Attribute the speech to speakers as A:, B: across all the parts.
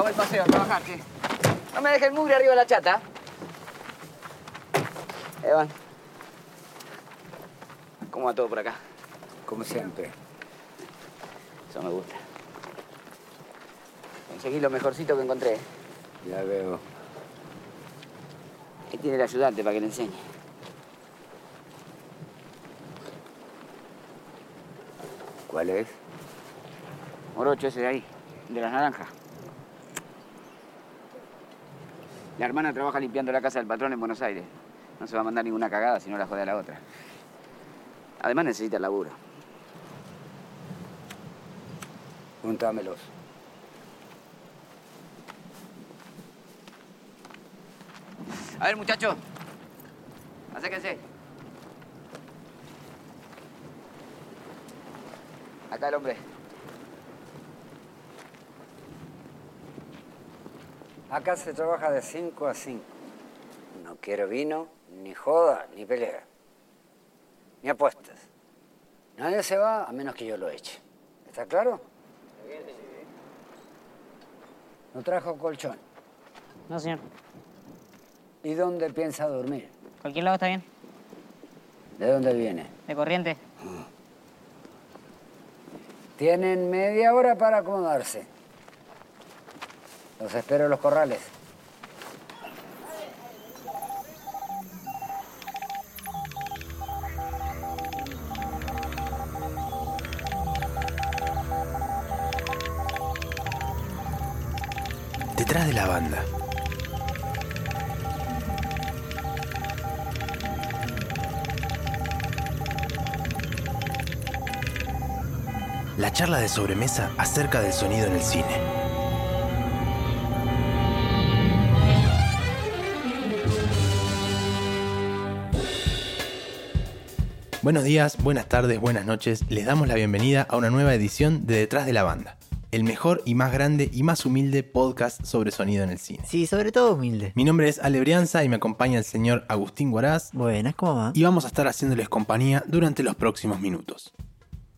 A: acabó el paseo a trabajar, che. No me dejes mugre arriba de la chata. Evan. ¿Cómo va todo por acá?
B: Como siempre.
A: Eso me gusta. Conseguí lo mejorcito que encontré.
B: Ya veo.
A: Ahí tiene el ayudante para que le enseñe.
B: ¿Cuál es?
A: Morocho ese de ahí, de las naranjas. La hermana trabaja limpiando la casa del patrón en Buenos Aires. No se va a mandar ninguna cagada si no la jode a la otra. Además necesita el laburo.
B: Juntámelos.
A: A ver, muchachos. Acérquense. Acá el hombre.
B: Acá se trabaja de 5 a 5. No quiero vino, ni joda, ni pelea. Ni apuestas. Nadie se va a menos que yo lo eche. ¿Está claro? No trajo colchón.
C: No, señor.
B: ¿Y dónde piensa dormir?
C: Cualquier lado está bien.
B: ¿De dónde viene?
C: De corriente.
B: Tienen media hora para acomodarse. Los espero en los corrales.
D: Detrás de la banda. La charla de sobremesa acerca del sonido en el cine. Buenos días, buenas tardes, buenas noches. Les damos la bienvenida a una nueva edición de Detrás de la Banda, el mejor y más grande y más humilde podcast sobre sonido en el cine.
E: Sí, sobre todo humilde.
D: Mi nombre es Ale Brianza y me acompaña el señor Agustín Guaraz
E: Buenas, ¿cómo va?
D: y vamos a estar haciéndoles compañía durante los próximos minutos.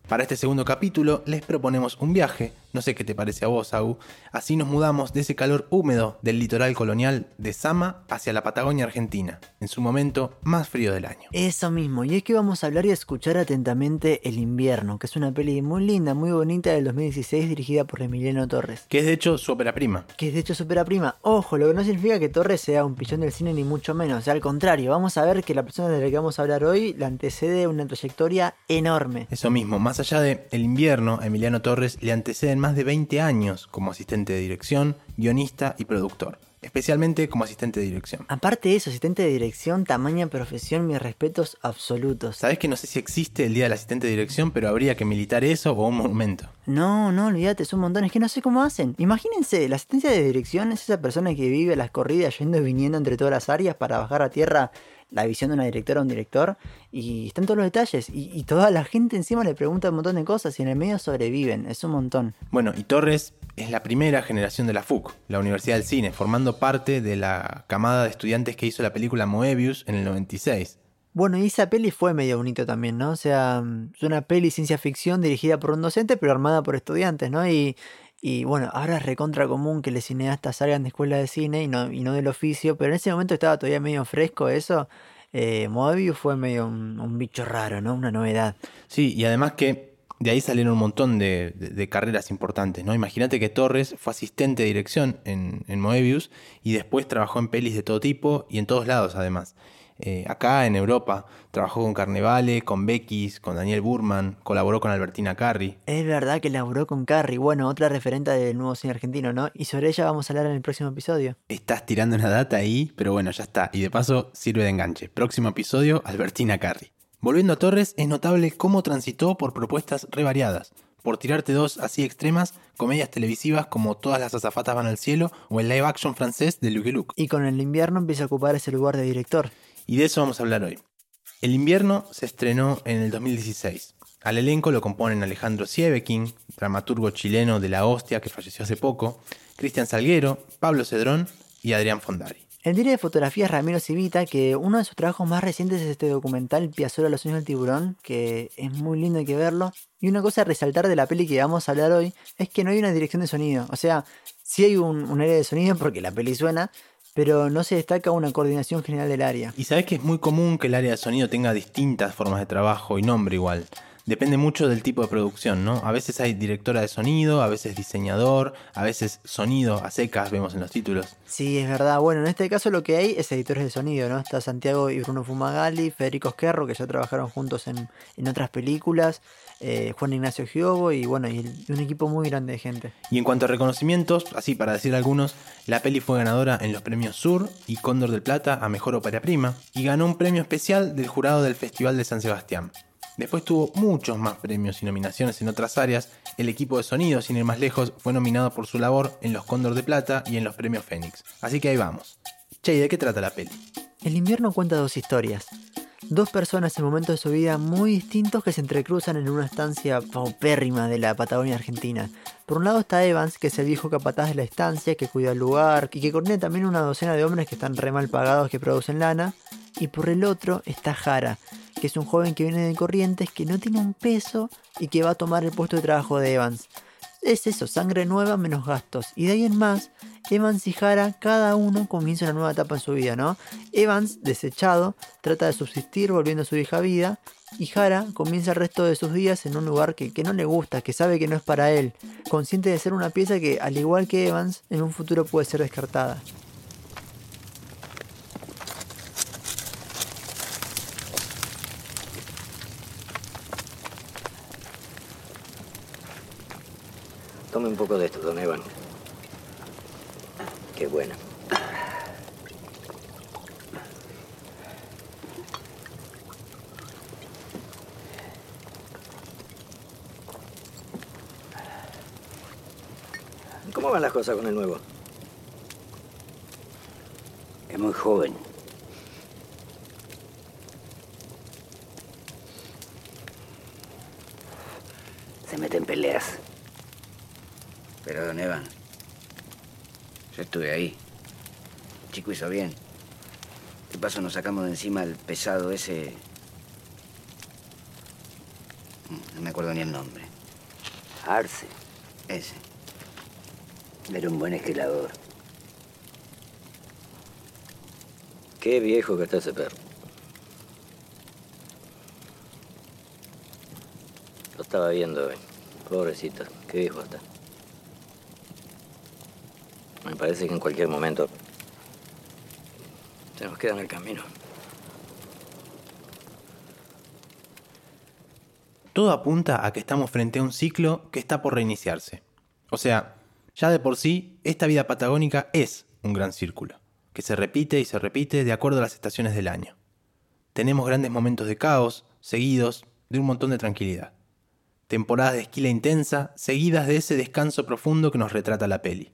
D: Para este segundo capítulo les proponemos un viaje, no sé qué te parece a vos, Agu, así nos mudamos de ese calor húmedo del litoral colonial de Sama hacia la Patagonia Argentina, en su momento más frío del año.
E: Eso mismo, y es que vamos a hablar y a escuchar atentamente El invierno, que es una peli muy linda, muy bonita del 2016 dirigida por Emiliano Torres.
D: Que es de hecho su ópera prima.
E: Que es de hecho supera prima. Ojo, lo que no significa que Torres sea un pillón del cine ni mucho menos. O sea, al contrario, vamos a ver que la persona de la que vamos a hablar hoy la antecede una trayectoria enorme.
D: Eso mismo, más allá de El invierno, a Emiliano Torres le anteceden más de 20 años como asistente de dirección, guionista y productor, especialmente como asistente de dirección.
E: Aparte de eso, asistente de dirección, tamaña profesión, mis respetos absolutos.
D: Sabes que no sé si existe el Día del Asistente de Dirección, pero habría que militar eso o un monumento.
E: No, no, olvídate, es un montón. Es que no sé cómo hacen. Imagínense, la asistencia de dirección es esa persona que vive las corridas yendo y viniendo entre todas las áreas para bajar a tierra la visión de una directora o un director. Y están todos los detalles. Y, y toda la gente encima le pregunta un montón de cosas y en el medio sobreviven. Es un montón.
D: Bueno, y Torres es la primera generación de la FUC, la Universidad del Cine, formando parte de la camada de estudiantes que hizo la película Moebius en el 96.
E: Bueno, y esa peli fue medio bonito también, ¿no? O sea, es una peli ciencia ficción dirigida por un docente, pero armada por estudiantes, ¿no? Y, y bueno, ahora es recontra común que los cineastas salgan de escuela de cine y no, y no del oficio, pero en ese momento estaba todavía medio fresco eso. Eh, Moebius fue medio un, bicho raro, ¿no? Una novedad.
D: Sí, y además que de ahí salieron un montón de, de- de carreras importantes, ¿no? Imagínate que Torres fue asistente de dirección en, en Moebius y después trabajó en pelis de todo tipo y en todos lados además. Eh, acá en Europa trabajó con Carnevale, con Beckys, con Daniel Burman, colaboró con Albertina Carri.
E: Es verdad que laburó con Carrie, bueno, otra referente del nuevo cine argentino, ¿no? Y sobre ella vamos a hablar en el próximo episodio.
D: Estás tirando una data ahí, pero bueno, ya está. Y de paso sirve de enganche. Próximo episodio, Albertina Carri. Volviendo a Torres, es notable cómo transitó por propuestas re variadas. Por tirarte dos así extremas, comedias televisivas como Todas las azafatas van al cielo o el live action francés de Luke Luke.
E: Y con el invierno empieza a ocupar ese lugar de director.
D: Y de eso vamos a hablar hoy. El invierno se estrenó en el 2016. Al elenco lo componen Alejandro Siebeking, dramaturgo chileno de la hostia que falleció hace poco, Cristian Salguero, Pablo Cedrón y Adrián Fondari.
E: El director de fotografía es Ramiro Civita, que uno de sus trabajos más recientes es este documental Piazzolla Los sueños del tiburón, que es muy lindo hay que verlo. Y una cosa a resaltar de la peli que vamos a hablar hoy es que no hay una dirección de sonido. O sea, Sí hay un, un área de sonido porque la peli suena, pero no se destaca una coordinación general del área.
D: Y sabes que es muy común que el área de sonido tenga distintas formas de trabajo y nombre igual. Depende mucho del tipo de producción, ¿no? A veces hay directora de sonido, a veces diseñador, a veces sonido a secas, vemos en los títulos.
E: Sí, es verdad. Bueno, en este caso lo que hay es editores de sonido, ¿no? Está Santiago y Bruno Fumagalli, Federico Esquerro, que ya trabajaron juntos en, en otras películas, eh, Juan Ignacio Giobo y bueno, y el- un equipo muy grande de gente.
D: Y en cuanto a reconocimientos, así para decir algunos, la peli fue ganadora en los premios Sur y Cóndor del Plata a Mejor Ópera Prima y ganó un premio especial del jurado del Festival de San Sebastián. Después tuvo muchos más premios y nominaciones en otras áreas. El equipo de sonido, sin ir más lejos, fue nominado por su labor en los Cóndor de Plata y en los premios Fénix. Así que ahí vamos. Che, ¿y de qué trata la peli?
E: El invierno cuenta dos historias. Dos personas en momentos de su vida muy distintos que se entrecruzan en una estancia paupérrima de la Patagonia Argentina. Por un lado está Evans, que es el viejo capataz de la estancia, que cuida el lugar y que coordina también una docena de hombres que están re mal pagados que producen lana. Y por el otro está Jara, que es un joven que viene de Corrientes, que no tiene un peso y que va a tomar el puesto de trabajo de Evans. Es eso, sangre nueva menos gastos. Y de ahí en más, Evans y Jara, cada uno comienza una nueva etapa en su vida, ¿no? Evans, desechado, trata de subsistir volviendo a su vieja vida. Y Jara comienza el resto de sus días en un lugar que, que no le gusta, que sabe que no es para él, consciente de ser una pieza que, al igual que Evans, en un futuro puede ser descartada.
B: Un poco de esto, don Evan. Qué bueno. ¿Cómo van las cosas con el nuevo?
F: Es muy joven. Se mete en peleas.
A: Pero, don Evan, yo estuve ahí. El chico hizo bien. De paso nos sacamos de encima el pesado ese... No me acuerdo ni el nombre.
F: Arce.
A: Ese.
F: Era un buen esquilador.
B: Qué viejo que está ese perro. Lo estaba viendo hoy. Pobrecito, qué viejo está. Me parece que en cualquier momento se nos queda en el camino.
D: Todo apunta a que estamos frente a un ciclo que está por reiniciarse. O sea, ya de por sí, esta vida patagónica es un gran círculo, que se repite y se repite de acuerdo a las estaciones del año. Tenemos grandes momentos de caos, seguidos de un montón de tranquilidad. Temporadas de esquila intensa, seguidas de ese descanso profundo que nos retrata la peli.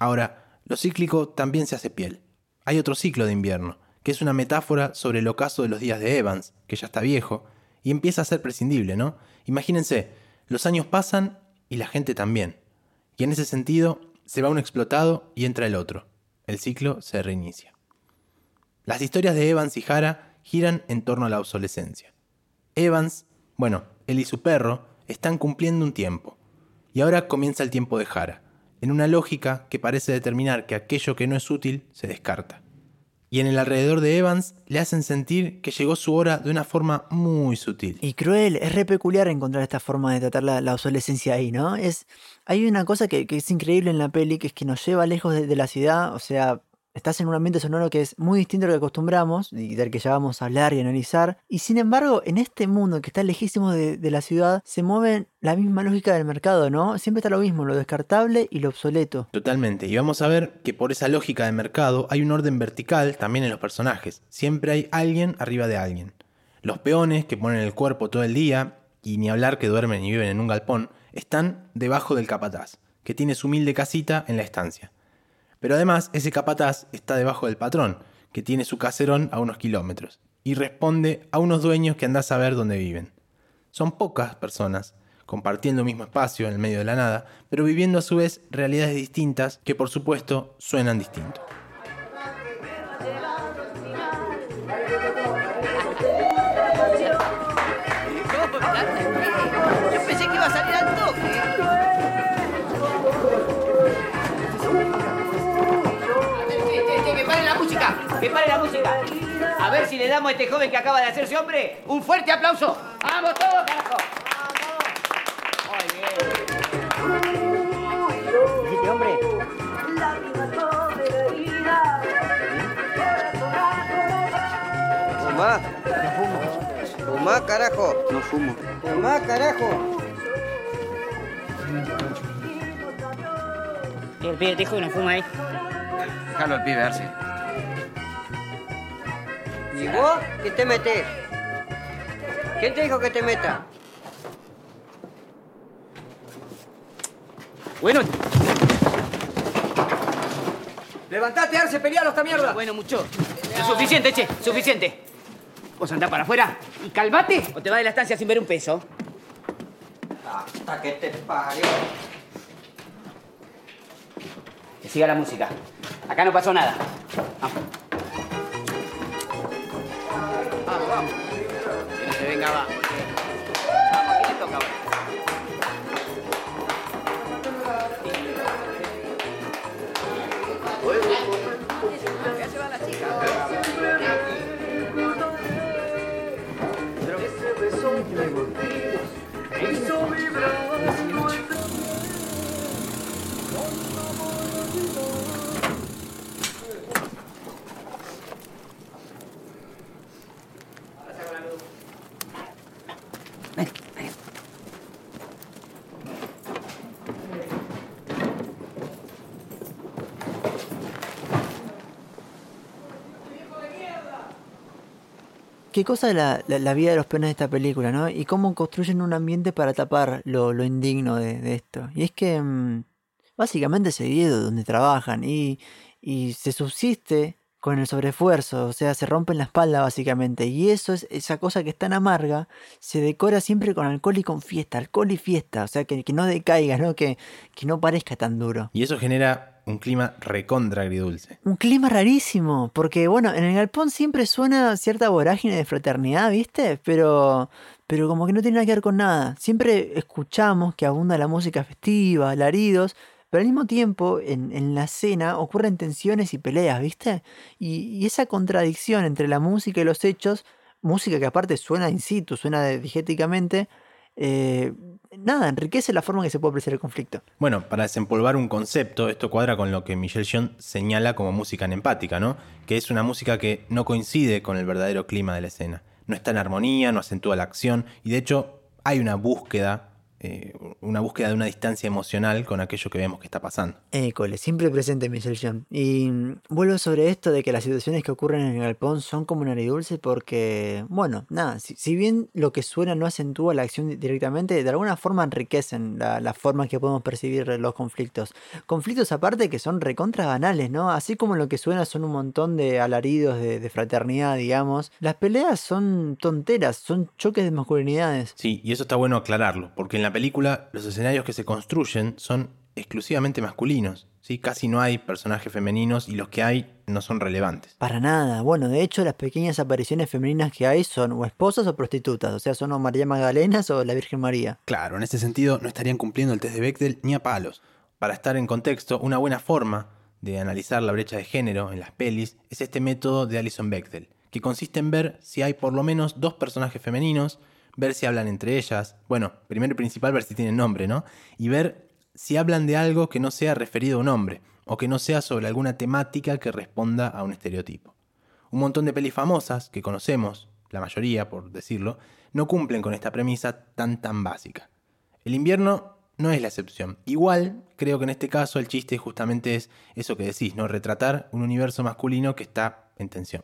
D: Ahora, lo cíclico también se hace piel. Hay otro ciclo de invierno, que es una metáfora sobre el ocaso de los días de Evans, que ya está viejo, y empieza a ser prescindible, ¿no? Imagínense, los años pasan y la gente también. Y en ese sentido, se va un explotado y entra el otro. El ciclo se reinicia. Las historias de Evans y Jara giran en torno a la obsolescencia. Evans, bueno, él y su perro están cumpliendo un tiempo. Y ahora comienza el tiempo de Jara, en una lógica que parece determinar que aquello que no es útil se descarta. Y en el alrededor de Evans le hacen sentir que llegó su hora de una forma muy sutil.
E: Y cruel, es re peculiar encontrar esta forma de tratar la, la obsolescencia ahí, ¿no? Es, hay una cosa que, que es increíble en la peli, que es que nos lleva lejos de, de la ciudad, o sea, estás en un ambiente sonoro que es muy distinto a lo que acostumbramos y del que ya vamos a hablar y analizar. Y sin embargo, en este mundo que está lejísimo de, la ciudad, se mueve la misma lógica del mercado, ¿no? Siempre está lo mismo, lo descartable y lo obsoleto.
D: Totalmente. Y vamos a ver que por esa lógica de mercado hay un orden vertical también en los personajes. Siempre hay alguien arriba de alguien. Los peones que ponen el cuerpo todo el día, y ni hablar que duermen y viven en un galpón, están debajo del capataz, que tiene su humilde casita en la estancia. Pero además ese capataz está debajo del patrón, que tiene su caserón a unos kilómetros, y responde a unos dueños que anda a saber dónde viven. Son pocas personas, compartiendo el mismo espacio en el medio de la nada, pero viviendo a su vez realidades distintas que por supuesto suenan distinto.
G: Que
A: pare la música. A ver si le damos a este joven que acaba de hacerse hombre un fuerte aplauso. ¡Vamos todos, carajo! ¡Vamos! Muy bien. ¿Dijiste hombre?
G: Fumá. Fumá, carajo.
A: No fumo.
G: Fumá, carajo.
C: El pibe te dijo que no fuma ahí.
A: Déjalo al pibe darse.
G: ¿Y vos qué te metés? ¿Quién te dijo que te meta?
A: Bueno,
G: Levantate, Arce, pelealo esta mierda.
A: bueno, mucho. Es suficiente, che, suficiente. Vos andá para afuera y calmate o te vas de la estancia sin ver un peso.
G: Hasta que te parió.
A: Que siga la música. Acá no pasó nada. Que no se
E: Qué cosa la, la, la vida de los peones de esta película, ¿no? Y cómo construyen un ambiente para tapar lo, lo indigno de, de esto. Y es que mm, básicamente se vive donde trabajan y, y se subsiste con el sobreesfuerzo, o sea, se rompen la espalda básicamente. Y eso es esa cosa que es tan amarga, se decora siempre con alcohol y con fiesta, alcohol y fiesta, o sea, que, que no decaiga, ¿no? Que, que no parezca tan duro.
D: Y eso genera un clima recontra agridulce.
E: Un clima rarísimo, porque bueno, en el galpón siempre suena cierta vorágine de fraternidad, ¿viste? Pero, pero como que no tiene nada que ver con nada. Siempre escuchamos que abunda la música festiva, alaridos, pero al mismo tiempo en, en la escena ocurren tensiones y peleas, ¿viste? Y, esa contradicción entre la música y los hechos, música que aparte suena in situ, suena digéticamente, eh, nada, enriquece la forma en que se puede apreciar el conflicto.
D: Bueno, para desempolvar un concepto, esto cuadra con lo que Michel Jean señala como música empática, ¿no? Que es una música que no coincide con el verdadero clima de la escena. No está en armonía, no acentúa la acción y de hecho hay una búsqueda, eh, una búsqueda de una distancia emocional con aquello que vemos que está pasando.
E: École, siempre presente Michelle John. Y mm, vuelvo sobre esto de que las situaciones que ocurren en el galpón son como un aridulce porque, bueno, nada, si, si bien lo que suena no acentúa la acción di- directamente, de alguna forma enriquecen la, la forma que podemos percibir los conflictos. Conflictos aparte que son recontra banales, ¿no? Así como lo que suena son un montón de alaridos de, de fraternidad, digamos. Las peleas son tonteras, son choques de masculinidades.
D: Sí, y eso está bueno aclararlo, porque en la película los escenarios que se construyen son exclusivamente masculinos. ¿sí? Casi no hay personajes femeninos y los que hay no son relevantes.
E: Para nada. Bueno, de hecho, las pequeñas apariciones femeninas que hay son o esposas o prostitutas. O sea, son o María Magdalenas o la Virgen María.
D: Claro, en ese sentido no estarían cumpliendo el test de Bechdel ni a palos. Para estar en contexto, una buena forma de analizar la brecha de género en las pelis es este método de Alison Bechdel, que consiste en ver si hay por lo menos dos personajes femeninos, ver si hablan entre ellas, bueno, primero y principal ver si tienen nombre, ¿no? Y ver si hablan de algo que no sea referido a un hombre, o que no sea sobre alguna temática que responda a un estereotipo. Un montón de pelis famosas que conocemos, la mayoría por decirlo, no cumplen con esta premisa tan tan básica. El invierno no es la excepción. Igual, creo que en este caso el chiste justamente es eso que decís, ¿no? Retratar un universo masculino que está en tensión.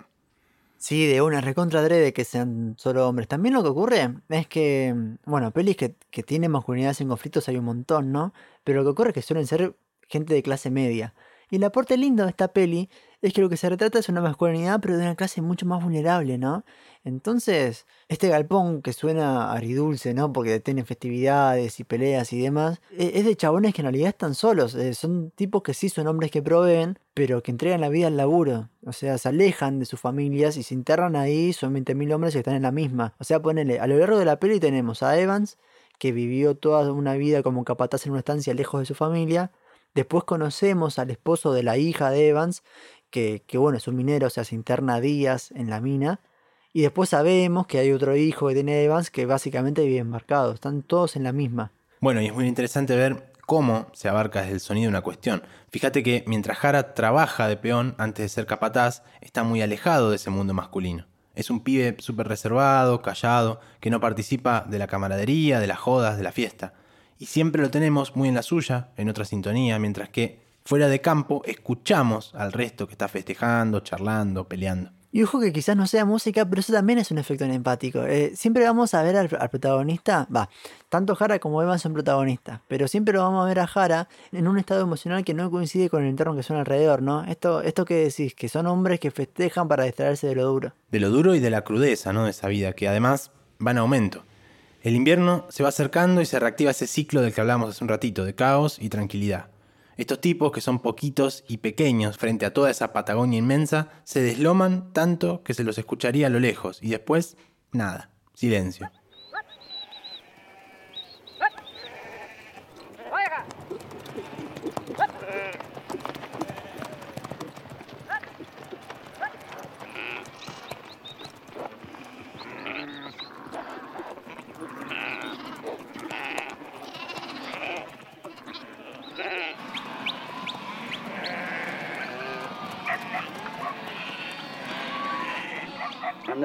E: Sí, de una recontra adrede que sean solo hombres. También lo que ocurre es que, bueno, pelis que, que tienen masculinidades en conflictos hay un montón, ¿no? Pero lo que ocurre es que suelen ser gente de clase media. Y el aporte lindo de esta peli es que lo que se retrata es una masculinidad, pero de una clase mucho más vulnerable, ¿no? Entonces, este galpón que suena aridulce, ¿no? Porque tiene festividades y peleas y demás, e- es de chabones que en realidad están solos. eh, Son tipos que sí son hombres que proveen, pero que entregan la vida al laburo. O sea, se alejan de sus familias y se internan ahí. Son 20.000 hombres que están en la misma. O sea, ponele, a lo largo de la peli tenemos a Evans, que vivió toda una vida como capataz en una estancia lejos de su familia. Después conocemos al esposo de la hija de Evans, que, bueno, es un minero, o sea, se interna días en la mina. Y después sabemos que hay otro hijo que tiene Evans que básicamente vive embarcado. Están todos en la misma.
D: Bueno, y es muy interesante ver cómo se abarca desde el sonido una cuestión. Fíjate que mientras Jara trabaja de peón antes de ser capataz, está muy alejado de ese mundo masculino. Es un pibe súper reservado, callado, que no participa de la camaradería, de las jodas, de la fiesta. Y siempre lo tenemos muy en la suya, en otra sintonía, mientras que fuera de campo escuchamos al resto que está festejando, charlando, peleando.
E: Y ojo que quizás no sea música, pero eso también es un efecto empático. Eh, siempre vamos a ver al, protagonista, va, tanto Jara como Evan son protagonistas, pero siempre lo vamos a ver a Jara en un estado emocional que no coincide con el entorno que son alrededor, ¿no? Esto, esto que decís, que son hombres que festejan para distraerse de lo duro.
D: De lo duro y de la crudeza, ¿no? De esa vida, que además va en aumento. El invierno se va acercando y se reactiva ese ciclo del que hablamos hace un ratito, de caos y tranquilidad. Estos tipos, que son poquitos y pequeños frente a toda esa Patagonia inmensa, se desloman tanto que se los escucharía a lo lejos y después, nada, silencio.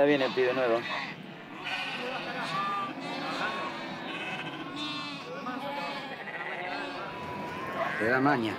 A: Anda bien el pibe nuevo. Te da maña.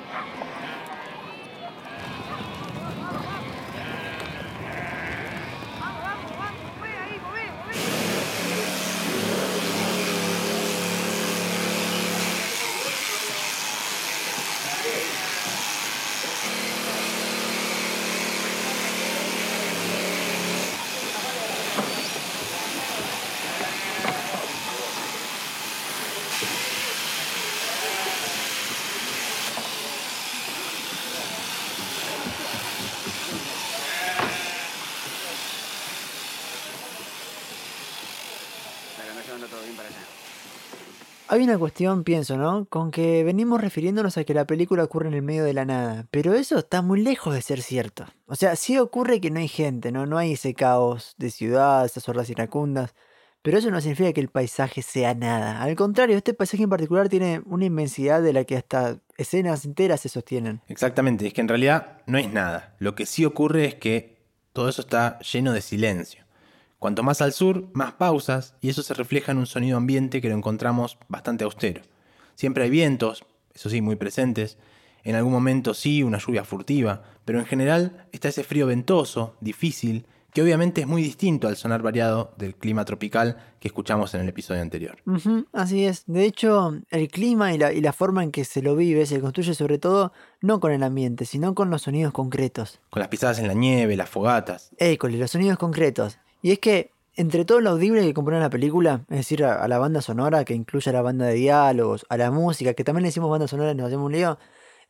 E: Hay una cuestión, pienso, ¿no? Con que venimos refiriéndonos a que la película ocurre en el medio de la nada, pero eso está muy lejos de ser cierto. O sea, sí ocurre que no hay gente, ¿no? No hay ese caos de ciudad, esas hordas iracundas, pero eso no significa que el paisaje sea nada. Al contrario, este paisaje en particular tiene una inmensidad de la que hasta escenas enteras se sostienen.
D: Exactamente, es que en realidad no es nada. Lo que sí ocurre es que todo eso está lleno de silencio. Cuanto más al sur, más pausas, y eso se refleja en un sonido ambiente que lo encontramos bastante austero. Siempre hay vientos, eso sí, muy presentes, en algún momento sí, una lluvia furtiva, pero en general está ese frío ventoso, difícil, que obviamente es muy distinto al sonar variado del clima tropical que escuchamos en el episodio anterior.
E: así es. De hecho, el clima y la, y la, forma en que se lo vive se construye sobre todo no con el ambiente, sino con los sonidos concretos.
D: Con las pisadas en la nieve, las fogatas.
E: École, los sonidos concretos. Y es que entre todo lo audible que compone la película, es decir, a, la banda sonora que incluye a la banda de diálogos, a la música, que también le decimos banda sonora y nos hacemos un lío,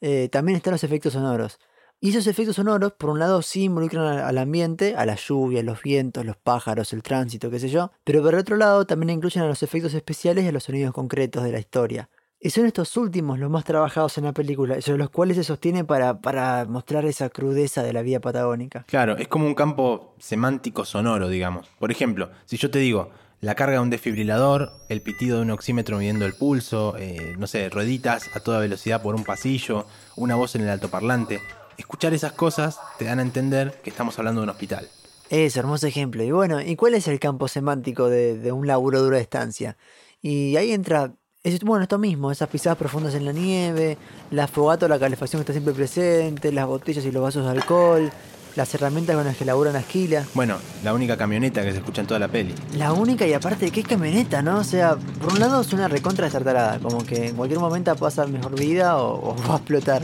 E: eh, también están los efectos sonoros. Y esos efectos sonoros, por un lado, sí involucran al ambiente, a la lluvia, los vientos, los pájaros, el tránsito, qué sé yo, pero por otro lado también incluyen a los efectos especiales y a los sonidos concretos de la historia. Y son estos últimos los más trabajados en la película, sobre los cuales se sostiene para, para mostrar esa crudeza de la vida patagónica.
D: Claro, es como un campo semántico sonoro, digamos. Por ejemplo, si yo te digo la carga de un desfibrilador, el pitido de un oxímetro midiendo el pulso, eh, no sé, rueditas a toda velocidad por un pasillo, una voz en el altoparlante, escuchar esas cosas te dan a entender que estamos hablando de un hospital.
E: Es hermoso ejemplo. Y bueno, ¿y cuál es el campo semántico de, de un laburo dura estancia? Y ahí entra es, bueno, esto mismo, esas pisadas profundas en la nieve, la fogata o la calefacción que está siempre presente, las botellas y los vasos de alcohol, las herramientas con las que laburan la esquila.
D: Bueno, la única camioneta que se escucha en toda la peli.
E: La única y aparte, ¿qué camioneta, no? O sea, por un lado es una recontra destartalada, como que en cualquier momento pasa mejor vida o, va a explotar.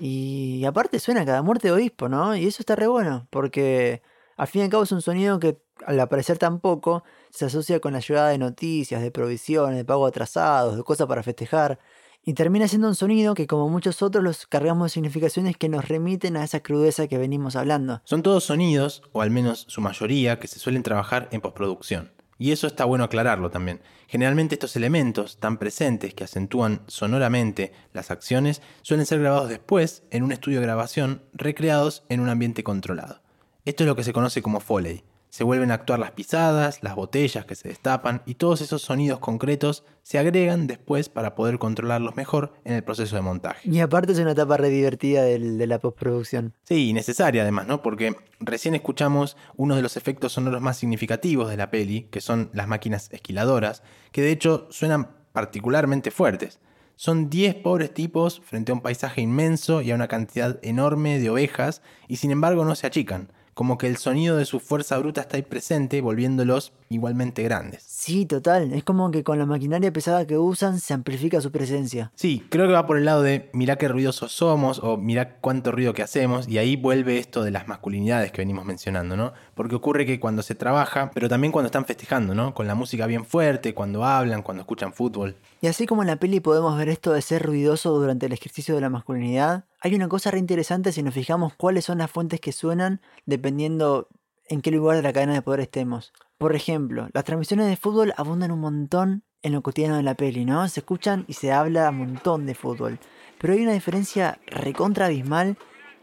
E: Y aparte suena cada muerte de obispo, ¿no? Y eso está re bueno, porque al fin y al cabo es un sonido que al aparecer tan poco se asocia con la llegada de noticias, de provisiones, de pago atrasados, de cosas para festejar, y termina siendo un sonido que como muchos otros los cargamos de significaciones que nos remiten a esa crudeza que venimos hablando.
D: Son todos sonidos, o al menos su mayoría, que se suelen trabajar en postproducción. Y eso está bueno aclararlo también. Generalmente estos elementos tan presentes que acentúan sonoramente las acciones suelen ser grabados después en un estudio de grabación recreados en un ambiente controlado. Esto es lo que se conoce como Foley. Se vuelven a actuar las pisadas, las botellas que se destapan y todos esos sonidos concretos se agregan después para poder controlarlos mejor en el proceso de montaje.
E: Y aparte es una etapa re divertida del- de la postproducción.
D: Sí, y necesaria además, ¿no? Porque recién escuchamos uno de los efectos sonoros más significativos de la peli, que son las máquinas esquiladoras, que de hecho suenan particularmente fuertes. Son 10 pobres tipos frente a un paisaje inmenso y a una cantidad enorme de ovejas, y sin embargo no se achican, como que el sonido de su fuerza bruta está ahí presente, volviéndolos igualmente grandes.
E: Sí, total. Es como que con la maquinaria pesada que usan se amplifica su presencia.
D: Sí, creo que va por el lado de mirá qué ruidosos somos o mirá cuánto ruido que hacemos y ahí vuelve esto de las masculinidades que venimos mencionando, ¿no? Porque ocurre que cuando se trabaja, pero también cuando están festejando, ¿no? Con la música bien fuerte, cuando hablan, cuando escuchan fútbol.
E: Y así como en la peli podemos ver esto de ser ruidoso durante el ejercicio de la masculinidad, hay una cosa re interesante si nos fijamos cuáles son las fuentes que suenan dependiendo en qué lugar de la cadena de poder estemos. Por ejemplo, las transmisiones de fútbol abundan un montón en lo cotidiano de la peli, ¿no? Se escuchan y se habla un montón de fútbol. Pero hay una diferencia recontra abismal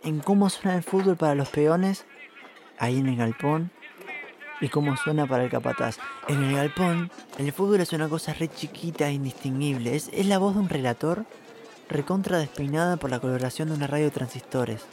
E: en cómo suena el fútbol para los peones ahí en el galpón y cómo suena para el capataz. En el galpón, el fútbol es una cosa re chiquita e indistinguible. Es, es la voz de un relator recontra despeinada por la coloración de una radio de transistores.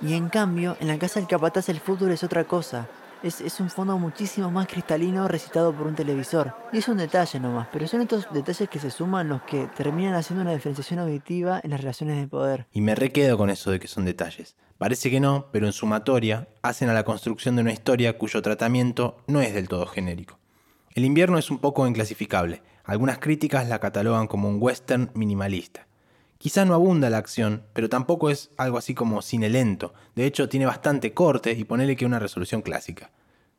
E: Y en cambio, en la casa del capataz el fútbol es otra cosa. Es, es un fondo muchísimo más cristalino recitado por un televisor. Y es un detalle nomás, pero son estos detalles que se suman los que terminan haciendo una diferenciación auditiva en las relaciones de poder.
D: Y me requedo con eso de que son detalles. Parece que no, pero en sumatoria hacen a la construcción de una historia cuyo tratamiento no es del todo genérico. El invierno es un poco inclasificable. Algunas críticas la catalogan como un western minimalista. Quizá no abunda la acción, pero tampoco es algo así como cine lento. De hecho, tiene bastante corte y ponele que una resolución clásica.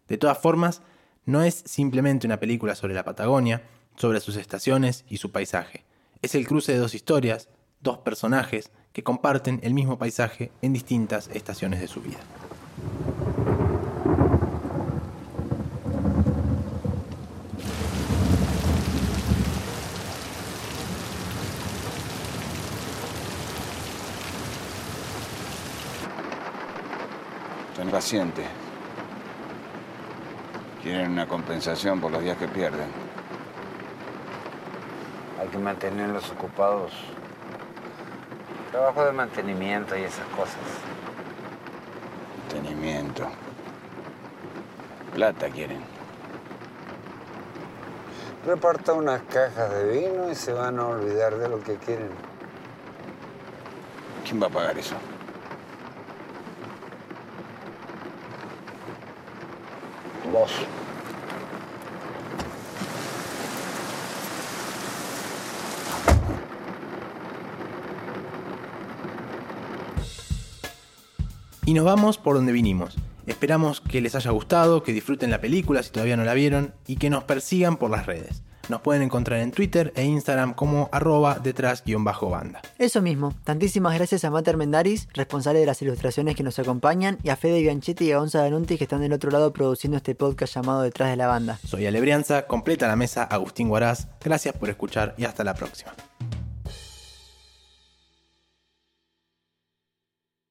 D: De todas formas, no es simplemente una película sobre la Patagonia, sobre sus estaciones y su paisaje. Es el cruce de dos historias, dos personajes que comparten el mismo paisaje en distintas estaciones de su vida.
H: Ten paciente. Quieren una compensación por los días que pierden.
B: Hay que mantenerlos ocupados. Trabajo de mantenimiento y esas cosas.
H: Mantenimiento. Plata quieren.
B: Reparta unas cajas de vino y se van a olvidar de lo que quieren.
H: ¿Quién va a pagar eso?
D: Y nos vamos por donde vinimos. Esperamos que les haya gustado, que disfruten la película si todavía no la vieron y que nos persigan por las redes. Nos pueden encontrar en Twitter e Instagram como arroba detrás-banda.
E: Eso mismo, tantísimas gracias a Mater Mendaris, responsable de las ilustraciones que nos acompañan, y a Fede Bianchetti y a Gonza Danunti que están del otro lado produciendo este podcast llamado Detrás de la Banda.
D: Soy Alebrianza, completa la mesa Agustín Guaraz. Gracias por escuchar y hasta la próxima.